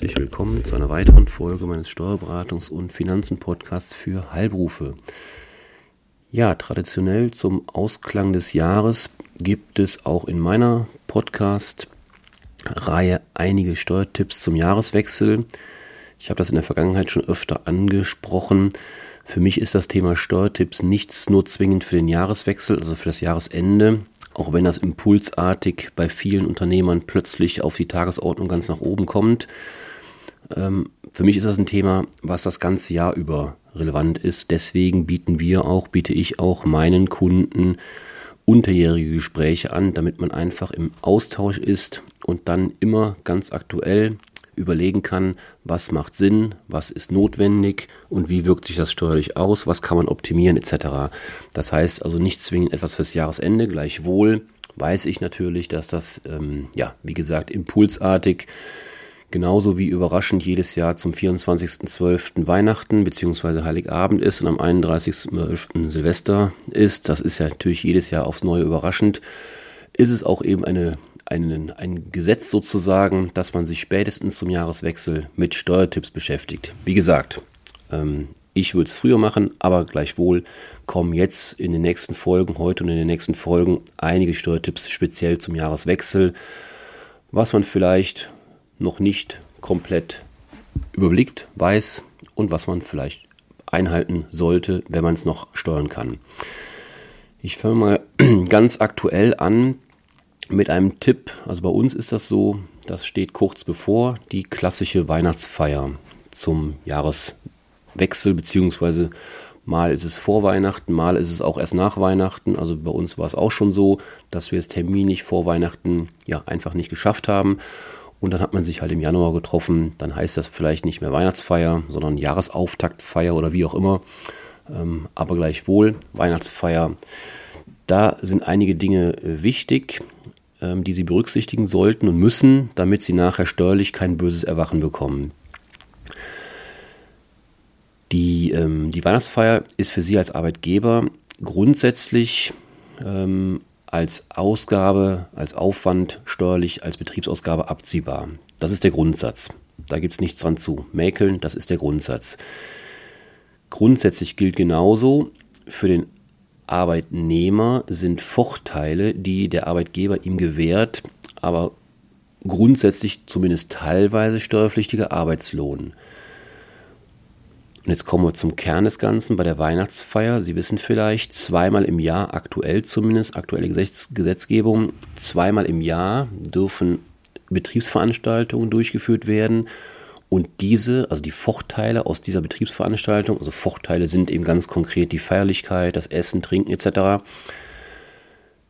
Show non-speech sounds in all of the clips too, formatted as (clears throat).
Herzlich willkommen zu einer weiteren Folge meines Steuerberatungs- und Finanzen-Podcasts für Heilberufe. Ja, traditionell zum Ausklang des Jahres gibt es auch in meiner Podcast-Reihe einige Steuertipps zum Jahreswechsel. Ich habe das in der Vergangenheit schon öfter angesprochen. Für mich ist das Thema Steuertipps nichts nur zwingend für den Jahreswechsel, also für das Jahresende, auch wenn das impulsartig bei vielen Unternehmern plötzlich auf die Tagesordnung ganz nach oben kommt. Ähm, für mich ist das ein Thema, was das ganze Jahr über relevant ist. Deswegen bieten wir auch, biete ich auch meinen Kunden unterjährige Gespräche an, damit man einfach im Austausch ist und dann immer ganz aktuell überlegen kann, was macht Sinn, was ist notwendig und wie wirkt sich das steuerlich aus, was kann man optimieren etc. Das heißt also nicht zwingend etwas fürs Jahresende, gleichwohl weiß ich natürlich, dass das, ähm, ja, wie gesagt, impulsartig genauso wie überraschend jedes Jahr zum 24.12. Weihnachten bzw. Heiligabend ist und am 31.12. Silvester ist. Das ist ja natürlich jedes Jahr aufs Neue überraschend. Ist es auch eben eine ein, ein Gesetz sozusagen, dass man sich spätestens zum Jahreswechsel mit Steuertipps beschäftigt. Wie gesagt, ähm, ich würde es früher machen, aber gleichwohl kommen jetzt in den nächsten Folgen, heute und in den nächsten Folgen, einige Steuertipps speziell zum Jahreswechsel, was man vielleicht noch nicht komplett überblickt, weiß und was man vielleicht einhalten sollte, wenn man es noch steuern kann. Ich fange mal (clears throat) ganz aktuell an mit einem Tipp. Also bei uns ist das so, das steht kurz bevor die klassische Weihnachtsfeier zum Jahreswechsel, beziehungsweise mal ist es vor Weihnachten, mal ist es auch erst nach Weihnachten. Also bei uns war es auch schon so, dass wir es terminlich vor Weihnachten ja einfach nicht geschafft haben. Und dann hat man sich halt im Januar getroffen. Dann heißt das vielleicht nicht mehr Weihnachtsfeier, sondern Jahresauftaktfeier oder wie auch immer. Ähm, aber gleichwohl Weihnachtsfeier. Da sind einige Dinge äh, wichtig. Ähm, die Sie berücksichtigen sollten und müssen, damit Sie nachher steuerlich kein böses Erwachen bekommen. Die, ähm, die Weihnachtsfeier ist für Sie als Arbeitgeber grundsätzlich ähm, als Ausgabe, als Aufwand steuerlich, als Betriebsausgabe abziehbar. Das ist der Grundsatz. Da gibt es nichts dran zu mäkeln, das ist der Grundsatz. Grundsätzlich gilt genauso für den Arbeitnehmer sind Vorteile, die der Arbeitgeber ihm gewährt, aber grundsätzlich zumindest teilweise steuerpflichtiger Arbeitslohn. Und jetzt kommen wir zum Kern des Ganzen bei der Weihnachtsfeier. Sie wissen vielleicht, zweimal im Jahr, aktuell zumindest, aktuelle Gesetzgebung, zweimal im Jahr dürfen Betriebsveranstaltungen durchgeführt werden und diese, also die Vorteile aus dieser Betriebsveranstaltung, also Vorteile sind eben ganz konkret die Feierlichkeit, das Essen, Trinken etc.,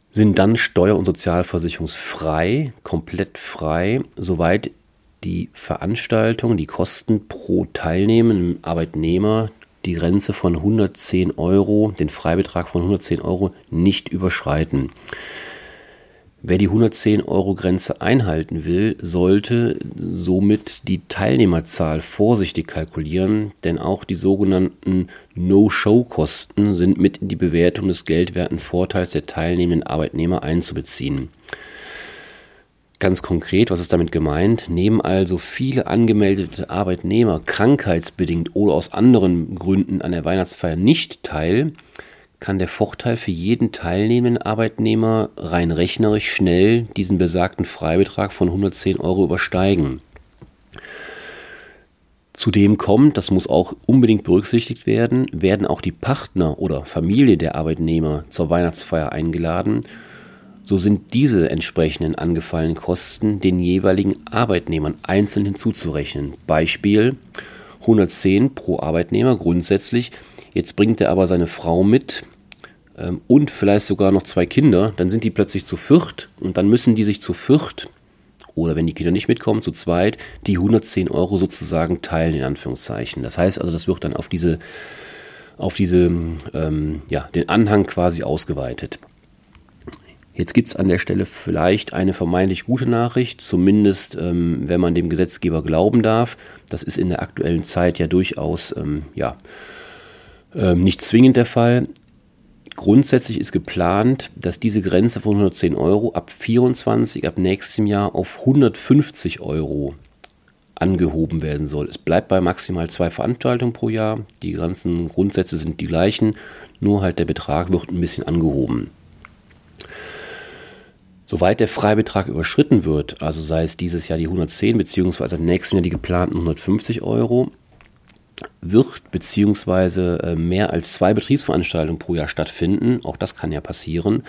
sind dann steuer- und sozialversicherungsfrei, komplett frei, soweit die Veranstaltung, die Kosten pro teilnehmenden Arbeitnehmer die Grenze von 110 Euro, den Freibetrag von 110 Euro nicht überschreiten. Wer die 110 Euro Grenze einhalten will, sollte somit die Teilnehmerzahl vorsichtig kalkulieren, denn auch die sogenannten No-Show-Kosten sind mit in die Bewertung des geldwerten Vorteils der teilnehmenden Arbeitnehmer einzubeziehen. Ganz konkret, was ist damit gemeint? Nehmen also viele angemeldete Arbeitnehmer krankheitsbedingt oder aus anderen Gründen an der Weihnachtsfeier nicht teil, kann der Vorteil für jeden teilnehmenden Arbeitnehmer rein rechnerisch schnell diesen besagten Freibetrag von 110 Euro übersteigen. Zudem kommt, das muss auch unbedingt berücksichtigt werden, werden auch die Partner oder Familie der Arbeitnehmer zur Weihnachtsfeier eingeladen. So sind diese entsprechenden angefallenen Kosten den jeweiligen Arbeitnehmern einzeln hinzuzurechnen. Beispiel 110 pro Arbeitnehmer grundsätzlich. Jetzt bringt er aber seine Frau mit, ähm, und vielleicht sogar noch zwei Kinder, dann sind die plötzlich zu viert und dann müssen die sich zu viert oder wenn die Kinder nicht mitkommen, zu zweit, die 110 Euro sozusagen teilen, in Anführungszeichen. Das heißt also, das wird dann auf diese, auf diese, ähm, ja, den Anhang quasi ausgeweitet. Jetzt gibt es an der Stelle vielleicht eine vermeintlich gute Nachricht, zumindest ähm, wenn man dem Gesetzgeber glauben darf. Das ist in der aktuellen Zeit ja durchaus ähm, ja, ähm, nicht zwingend der Fall. Grundsätzlich ist geplant, dass diese Grenze von 110 Euro ab 24, ab nächstem Jahr auf 150 Euro angehoben werden soll. Es bleibt bei maximal zwei Veranstaltungen pro Jahr. Die ganzen Grundsätze sind die gleichen, nur halt der Betrag wird ein bisschen angehoben. Soweit der Freibetrag überschritten wird, also sei es dieses Jahr die 110 bzw. im nächsten Jahr die geplanten 150 Euro, wird bzw. Äh, mehr als zwei Betriebsveranstaltungen pro Jahr stattfinden. Auch das kann ja passieren.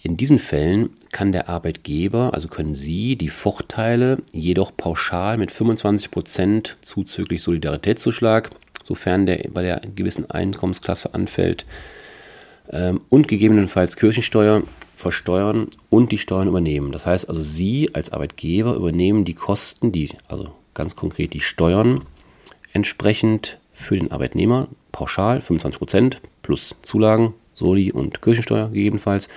In diesen Fällen kann der Arbeitgeber, also können Sie, die Vorteile jedoch pauschal mit 25% zuzüglich Solidaritätszuschlag, sofern der bei der gewissen Einkommensklasse anfällt, ähm, und gegebenenfalls Kirchensteuer versteuern und die Steuern übernehmen. Das heißt also, Sie als Arbeitgeber übernehmen die Kosten, die, also ganz konkret die Steuern, entsprechend für den Arbeitnehmer pauschal 25% plus Zulagen, Soli und Kirchensteuer gegebenenfalls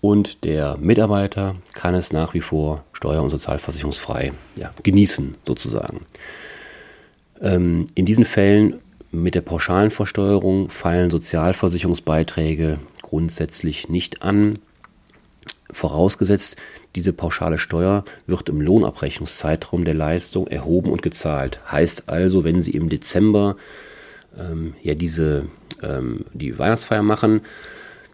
und der Mitarbeiter kann es nach wie vor steuer- und sozialversicherungsfrei ja, genießen, sozusagen. Ähm, in diesen Fällen mit der pauschalen Versteuerung fallen Sozialversicherungsbeiträge grundsätzlich nicht an. Vorausgesetzt, diese pauschale Steuer wird im Lohnabrechnungszeitraum der Leistung erhoben und gezahlt. Heißt also, wenn Sie im Dezember ähm, ja diese ähm, die Weihnachtsfeier machen,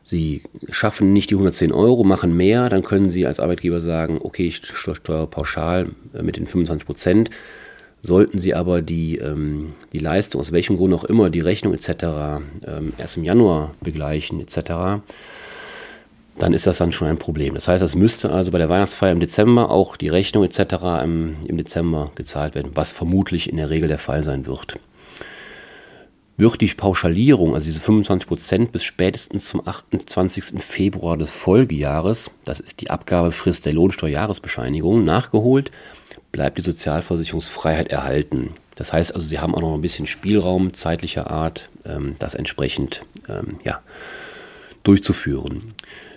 Sie schaffen nicht die 110 Euro, machen mehr, dann können Sie als Arbeitgeber sagen, okay, ich steuere pauschal äh, mit den 25 Prozent. Sollten Sie aber die, ähm, die Leistung, aus welchem Grund auch immer, die Rechnung etc. Ähm, erst im Januar begleichen etc., dann ist das dann schon ein Problem. Das heißt, es müsste also bei der Weihnachtsfeier im Dezember auch die Rechnung etc. im, im Dezember gezahlt werden, was vermutlich in der Regel der Fall sein wird wird die Pauschalierung, also diese 25 Prozent, bis spätestens zum 28. Februar des Folgejahres, das ist die Abgabefrist der Lohnsteuerjahresbescheinigung, nachgeholt, bleibt die Sozialversicherungsfreiheit erhalten. Das heißt also, Sie haben auch noch ein bisschen Spielraum zeitlicher Art, ähm, das entsprechend ähm, ja, durchzuführen.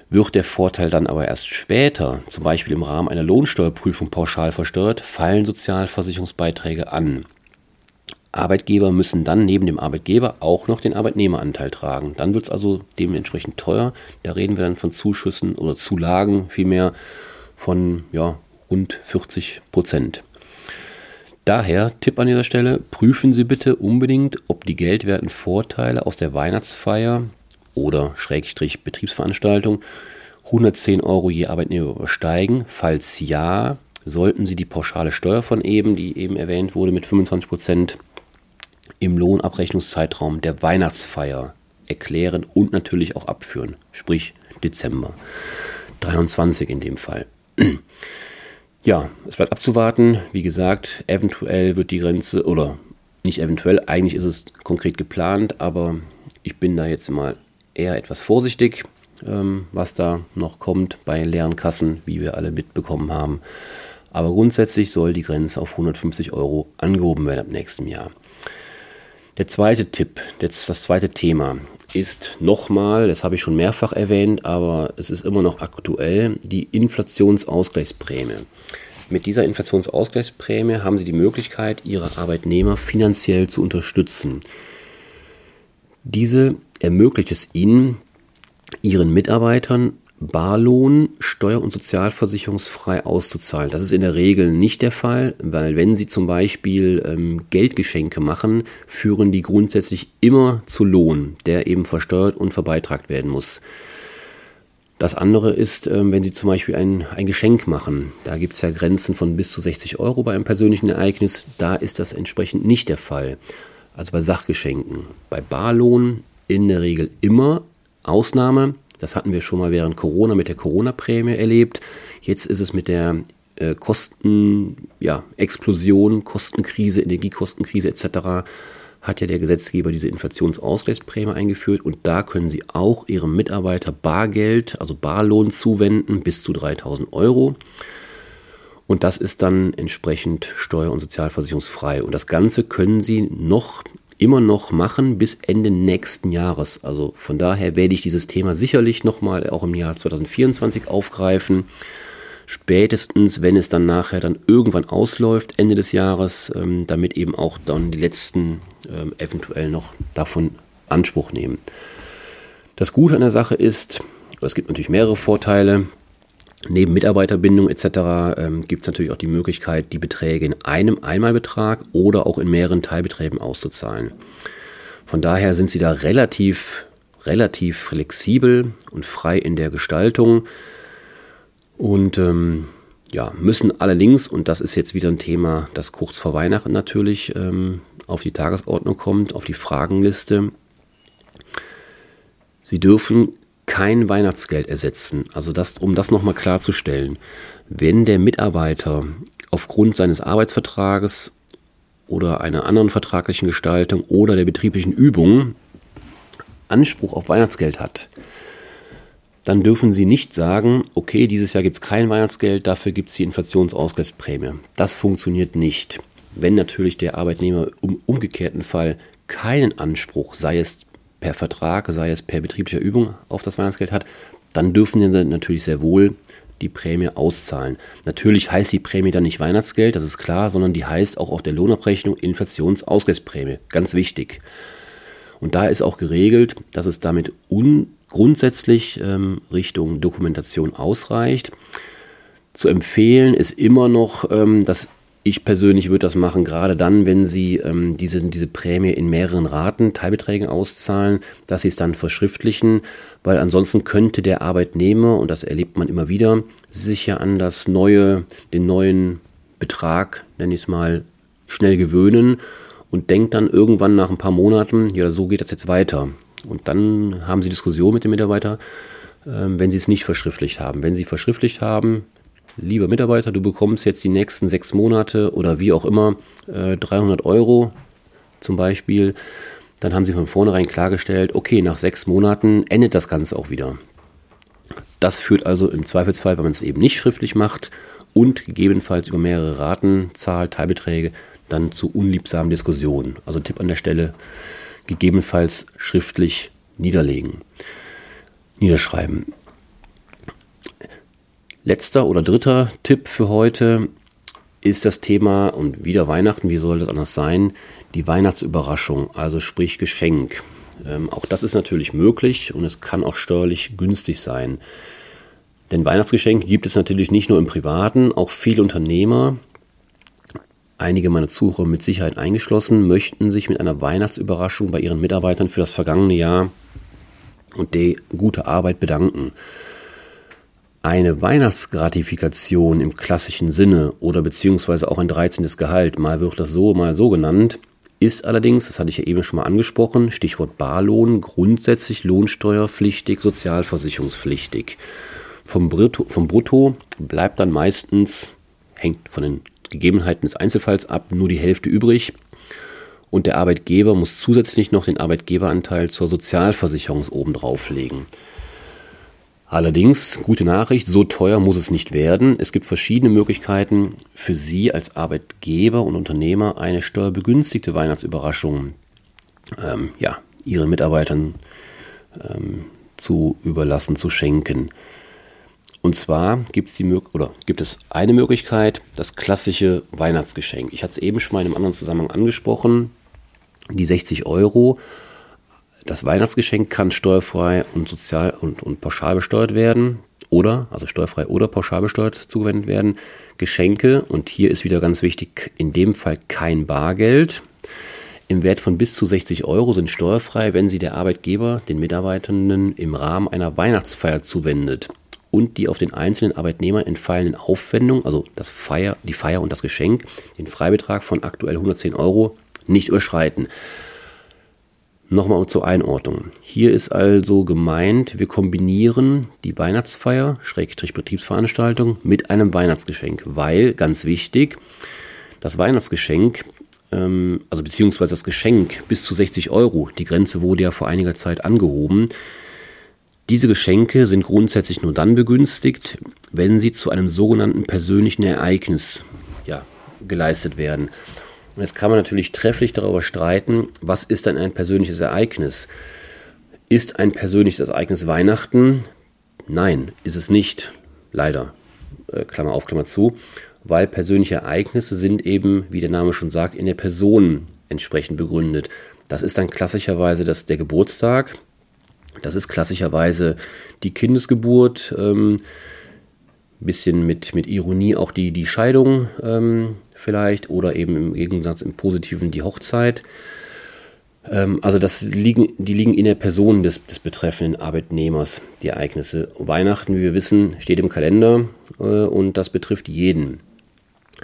Wird der Vorteil dann aber erst später, zum Beispiel im Rahmen einer Lohnsteuerprüfung pauschal versteuert, fallen Sozialversicherungsbeiträge an. Arbeitgeber müssen dann neben dem Arbeitgeber auch noch den Arbeitnehmeranteil tragen. Dann wird es also dementsprechend teuer. Da reden wir dann von Zuschüssen oder Zulagen vielmehr von ja, rund 40 Prozent. Daher Tipp an dieser Stelle, prüfen Sie bitte unbedingt, ob die geldwerten Vorteile aus der Weihnachtsfeier oder Schrägstrich Betriebsveranstaltung 110 Euro je Arbeitnehmer übersteigen. Falls ja, sollten Sie die pauschale Steuer von eben, die eben erwähnt wurde, mit 25 Prozent im Lohnabrechnungszeitraum der Weihnachtsfeier erklären und natürlich auch abführen, sprich Dezember 23 in dem Fall. (clears throat) Ja, es bleibt abzuwarten. Wie gesagt, eventuell wird die Grenze, oder nicht eventuell, eigentlich ist es konkret geplant, aber ich bin da jetzt mal eher etwas vorsichtig, ähm, was da noch kommt bei leeren Kassen, wie wir alle mitbekommen haben. Aber grundsätzlich soll die Grenze auf 150 Euro angehoben werden ab nächstem Jahr. Der zweite Tipp, das, das zweite Thema ist nochmal, das habe ich schon mehrfach erwähnt, aber es ist immer noch aktuell, die Inflationsausgleichsprämie. Mit dieser Inflationsausgleichsprämie haben Sie die Möglichkeit, Ihre Arbeitnehmer finanziell zu unterstützen. Diese ermöglicht es Ihnen, Ihren Mitarbeitern Barlohn steuer- und sozialversicherungsfrei auszuzahlen. Das ist in der Regel nicht der Fall, weil wenn Sie zum Beispiel ähm, Geldgeschenke machen, führen die grundsätzlich immer zu Lohn, der eben versteuert und verbeitragt werden muss. Das andere ist, ähm, wenn Sie zum Beispiel ein, ein Geschenk machen. Da gibt es ja Grenzen von bis zu 60 Euro bei einem persönlichen Ereignis. Da ist das entsprechend nicht der Fall. Also bei Sachgeschenken. Bei Barlohn in der Regel immer Ausnahme das hatten wir schon mal während Corona mit der Corona-Prämie erlebt. Jetzt ist es mit der äh, Kosten, ja, Kostenkrise, Energiekostenkrise etc. hat ja der Gesetzgeber diese Inflationsausgleichsprämie eingeführt und da können Sie auch Ihrem Mitarbeiter Bargeld, also Barlohn zuwenden bis zu 3000 Euro. Und das ist dann entsprechend steuer- und sozialversicherungsfrei. Und das Ganze können Sie noch immer noch machen bis Ende nächsten Jahres. Also von daher werde ich dieses Thema sicherlich nochmal auch im Jahr 2024 aufgreifen. Spätestens, wenn es dann nachher dann irgendwann ausläuft, Ende des Jahres, ähm, damit eben auch dann die letzten ähm, eventuell noch davon Anspruch nehmen. Das Gute an der Sache ist, es gibt natürlich mehrere Vorteile. Neben Mitarbeiterbindung etc. Ähm, gibt es natürlich auch die Möglichkeit, die Beträge in einem Einmalbetrag oder auch in mehreren Teilbeträgen auszuzahlen. Von daher sind sie da relativ, relativ flexibel und frei in der Gestaltung und ähm, ja, müssen allerdings, und das ist jetzt wieder ein Thema, das kurz vor Weihnachten natürlich ähm, auf die Tagesordnung kommt, auf die Fragenliste, sie dürfen kein Weihnachtsgeld ersetzen. Also das, um das nochmal klarzustellen, wenn der Mitarbeiter aufgrund seines Arbeitsvertrages oder einer anderen vertraglichen Gestaltung oder der betrieblichen Übung Anspruch auf Weihnachtsgeld hat, dann dürfen Sie nicht sagen, okay, dieses Jahr gibt es kein Weihnachtsgeld, dafür gibt es die Inflationsausgleichsprämie. Das funktioniert nicht. Wenn natürlich der Arbeitnehmer im umgekehrten Fall keinen Anspruch, sei es per Vertrag, sei es per betrieblicher Übung auf das Weihnachtsgeld hat, dann dürfen sie natürlich sehr wohl die Prämie auszahlen. Natürlich heißt die Prämie dann nicht Weihnachtsgeld, das ist klar, sondern die heißt auch auf der Lohnabrechnung Inflationsausgleichsprämie. Ganz wichtig. Und da ist auch geregelt, dass es damit grundsätzlich ähm, Richtung Dokumentation ausreicht. Zu empfehlen ist immer noch ähm, das ich persönlich würde das machen, gerade dann, wenn Sie ähm, diese, diese Prämie in mehreren Raten, Teilbeträgen auszahlen, dass Sie es dann verschriftlichen, weil ansonsten könnte der Arbeitnehmer, und das erlebt man immer wieder, sich ja an das neue, den neuen Betrag, nenne ich es mal, schnell gewöhnen und denkt dann irgendwann nach ein paar Monaten, ja, so geht das jetzt weiter. Und dann haben Sie Diskussion mit dem Mitarbeiter, äh, wenn Sie es nicht verschriftlicht haben. Wenn Sie verschriftlicht haben, lieber Mitarbeiter, du bekommst jetzt die nächsten sechs Monate oder wie auch immer äh, 300 Euro zum Beispiel, dann haben sie von vornherein klargestellt, okay, nach sechs Monaten endet das Ganze auch wieder. Das führt also im Zweifelsfall, wenn man es eben nicht schriftlich macht und gegebenenfalls über mehrere Raten, Zahl, Teilbeträge, dann zu unliebsamen Diskussionen. Also Tipp an der Stelle, gegebenenfalls schriftlich niederlegen, niederschreiben. Letzter oder dritter Tipp für heute ist das Thema, und wieder Weihnachten, wie soll das anders sein, die Weihnachtsüberraschung, also sprich Geschenk. Ähm, auch das ist natürlich möglich und es kann auch steuerlich günstig sein. Denn Weihnachtsgeschenke gibt es natürlich nicht nur im Privaten, auch viele Unternehmer, einige meiner Zuhörer mit Sicherheit eingeschlossen, möchten sich mit einer Weihnachtsüberraschung bei ihren Mitarbeitern für das vergangene Jahr und die gute Arbeit bedanken. Eine Weihnachtsgratifikation im klassischen Sinne oder beziehungsweise auch ein 13. Gehalt, mal wird das so, mal so genannt, ist allerdings, das hatte ich ja eben schon mal angesprochen, Stichwort Barlohn, grundsätzlich lohnsteuerpflichtig, sozialversicherungspflichtig. Vom Brutto, vom Brutto bleibt dann meistens, hängt von den Gegebenheiten des Einzelfalls ab, nur die Hälfte übrig. Und der Arbeitgeber muss zusätzlich noch den Arbeitgeberanteil zur Sozialversicherung obendrauf legen. Allerdings, gute Nachricht, so teuer muss es nicht werden. Es gibt verschiedene Möglichkeiten für Sie als Arbeitgeber und Unternehmer eine steuerbegünstigte Weihnachtsüberraschung ähm, ja, Ihren Mitarbeitern ähm, zu überlassen, zu schenken. Und zwar gibt es, die, oder gibt es eine Möglichkeit, das klassische Weihnachtsgeschenk. Ich hatte es eben schon mal in einem anderen Zusammenhang angesprochen, die 60 Euro das Weihnachtsgeschenk kann steuerfrei und sozial und, und pauschal besteuert werden oder, also steuerfrei oder pauschal besteuert zugewendet werden. Geschenke, und hier ist wieder ganz wichtig, in dem Fall kein Bargeld, im Wert von bis zu 60 Euro sind steuerfrei, wenn sie der Arbeitgeber den Mitarbeitenden im Rahmen einer Weihnachtsfeier zuwendet und die auf den einzelnen Arbeitnehmer entfallenden Aufwendungen, also das Feier, die Feier und das Geschenk, den Freibetrag von aktuell 110 Euro nicht überschreiten. Nochmal zur Einordnung. Hier ist also gemeint, wir kombinieren die Weihnachtsfeier, Schrägstrich Betriebsveranstaltung, mit einem Weihnachtsgeschenk, weil, ganz wichtig, das Weihnachtsgeschenk, ähm, also beziehungsweise das Geschenk bis zu 60 Euro, die Grenze wurde ja vor einiger Zeit angehoben, diese Geschenke sind grundsätzlich nur dann begünstigt, wenn sie zu einem sogenannten persönlichen Ereignis ja, geleistet werden. Und jetzt kann man natürlich trefflich darüber streiten, was ist denn ein persönliches Ereignis? Ist ein persönliches Ereignis Weihnachten? Nein, ist es nicht. Leider. Äh, Klammer auf, Klammer zu. Weil persönliche Ereignisse sind eben, wie der Name schon sagt, in der Person entsprechend begründet. Das ist dann klassischerweise das, der Geburtstag. Das ist klassischerweise die Kindesgeburt. Ähm, bisschen mit, mit Ironie auch die, die Scheidung ähm, vielleicht oder eben im Gegensatz im Positiven die Hochzeit. Ähm, also das liegen, die liegen in der Person des, des betreffenden Arbeitnehmers, die Ereignisse. Weihnachten, wie wir wissen, steht im Kalender äh, und das betrifft jeden.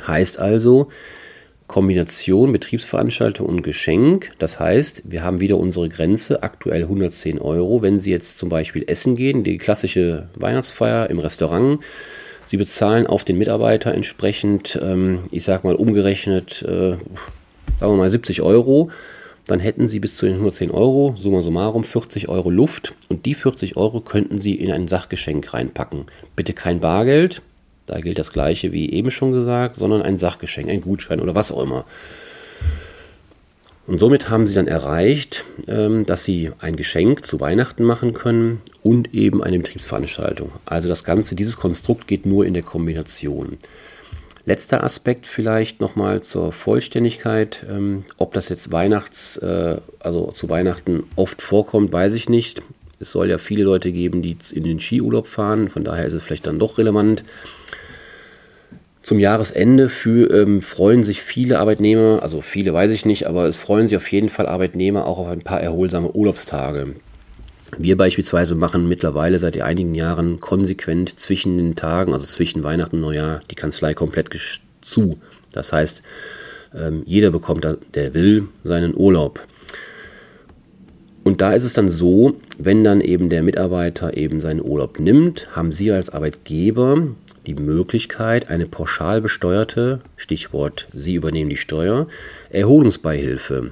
Heißt also, Kombination Betriebsveranstaltung und Geschenk. Das heißt, wir haben wieder unsere Grenze, aktuell 110 Euro. Wenn Sie jetzt zum Beispiel essen gehen, die klassische Weihnachtsfeier im Restaurant, Sie bezahlen auf den Mitarbeiter entsprechend, ähm, ich sag mal umgerechnet, äh, sagen wir mal 70 Euro, dann hätten Sie bis zu den 110 Euro, summa summarum, 40 Euro Luft und die 40 Euro könnten Sie in ein Sachgeschenk reinpacken. Bitte kein Bargeld, da gilt das gleiche wie eben schon gesagt, sondern ein Sachgeschenk, ein Gutschein oder was auch immer. Und somit haben sie dann erreicht, ähm, dass sie ein Geschenk zu Weihnachten machen können und eben eine Betriebsveranstaltung. Also das Ganze, dieses Konstrukt geht nur in der Kombination. Letzter Aspekt vielleicht nochmal zur Vollständigkeit. Ähm, ob das jetzt Weihnachts, äh, also zu Weihnachten oft vorkommt, weiß ich nicht. Es soll ja viele Leute geben, die in den Skiurlaub fahren. Von daher ist es vielleicht dann doch relevant. Zum Jahresende für, ähm, freuen sich viele Arbeitnehmer, also viele weiß ich nicht, aber es freuen sich auf jeden Fall Arbeitnehmer auch auf ein paar erholsame Urlaubstage. Wir beispielsweise machen mittlerweile seit einigen Jahren konsequent zwischen den Tagen, also zwischen Weihnachten und Neujahr, die Kanzlei komplett zu. Das heißt, ähm, jeder bekommt, der will, seinen Urlaub. Und da ist es dann so, wenn dann eben der Mitarbeiter eben seinen Urlaub nimmt, haben Sie als Arbeitgeber die Möglichkeit, eine pauschal besteuerte, Stichwort Sie übernehmen die Steuer, Erholungsbeihilfe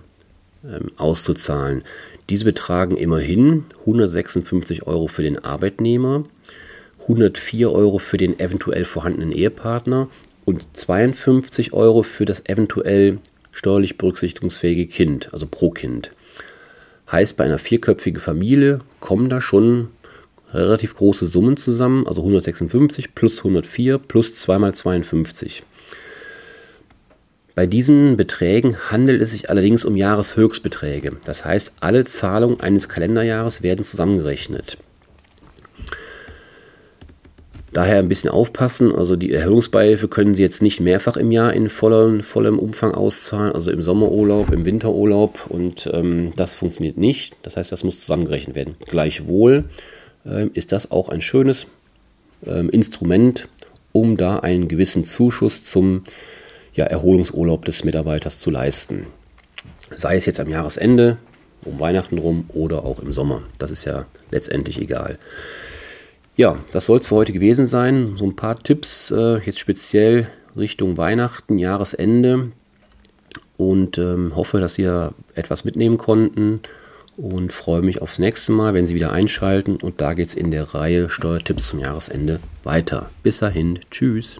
ähm, auszuzahlen. Diese betragen immerhin 156 Euro für den Arbeitnehmer, 104 Euro für den eventuell vorhandenen Ehepartner und 52 Euro für das eventuell steuerlich berücksichtigungsfähige Kind, also pro Kind. Heißt, bei einer vierköpfigen Familie kommen da schon relativ große Summen zusammen, also 156 plus 104 plus 2 mal 52. Bei diesen Beträgen handelt es sich allerdings um Jahreshöchstbeträge. Das heißt, alle Zahlungen eines Kalenderjahres werden zusammengerechnet. Daher ein bisschen aufpassen. Also die Erhöhungsbeihilfe können Sie jetzt nicht mehrfach im Jahr in vollem, vollem Umfang auszahlen, also im Sommerurlaub, im Winterurlaub und ähm, das funktioniert nicht. Das heißt, das muss zusammengerechnet werden. Gleichwohl ist das auch ein schönes ähm, Instrument, um da einen gewissen Zuschuss zum ja, Erholungsurlaub des Mitarbeiters zu leisten. Sei es jetzt am Jahresende, um Weihnachten rum oder auch im Sommer. Das ist ja letztendlich egal. Ja, das soll es für heute gewesen sein. So ein paar Tipps äh, jetzt speziell Richtung Weihnachten, Jahresende und ähm, hoffe, dass ihr etwas mitnehmen konnten und freue mich aufs nächste Mal, wenn Sie wieder einschalten. Und da geht es in der Reihe Steuertipps zum Jahresende weiter. Bis dahin, tschüss.